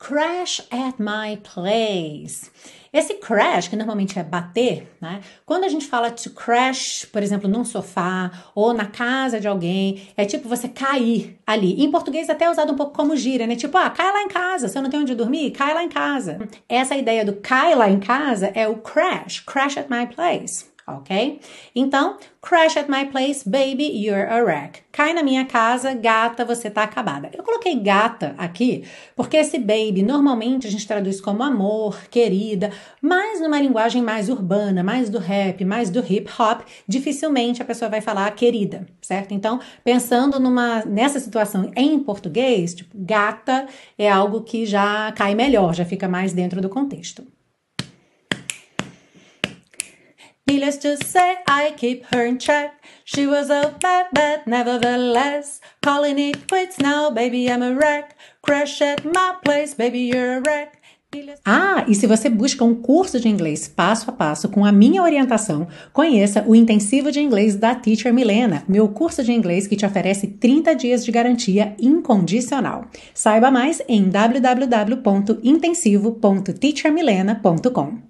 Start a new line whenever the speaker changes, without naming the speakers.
Crash at my place. Esse crash, que normalmente é bater, né? Quando a gente fala to crash, por exemplo, num sofá ou na casa de alguém, é tipo você cair ali. Em português até é usado um pouco como gira, né? Tipo, ah, cai lá em casa. Se eu não tenho onde dormir, cai lá em casa. Essa ideia do cai lá em casa é o crash, crash at my place ok? Então, crash at my place, baby, you're a wreck. Cai na minha casa, gata, você tá acabada. Eu coloquei gata aqui porque esse baby normalmente a gente traduz como amor, querida, mas numa linguagem mais urbana, mais do rap, mais do hip hop, dificilmente a pessoa vai falar querida, certo? Então, pensando numa nessa situação em português, tipo, gata é algo que já cai melhor, já fica mais dentro do contexto. Needless to say, I keep her in check. She was a bad, bad, nevertheless. Calling it quits now, baby, I'm a wreck. Crash at my place, baby, you're a wreck. Ah, e se você busca um curso de inglês passo a passo com a minha orientação, conheça o Intensivo de Inglês da Teacher Milena, meu curso de inglês que te oferece 30 dias de garantia incondicional. Saiba mais em www.intensivo.teachermilena.com.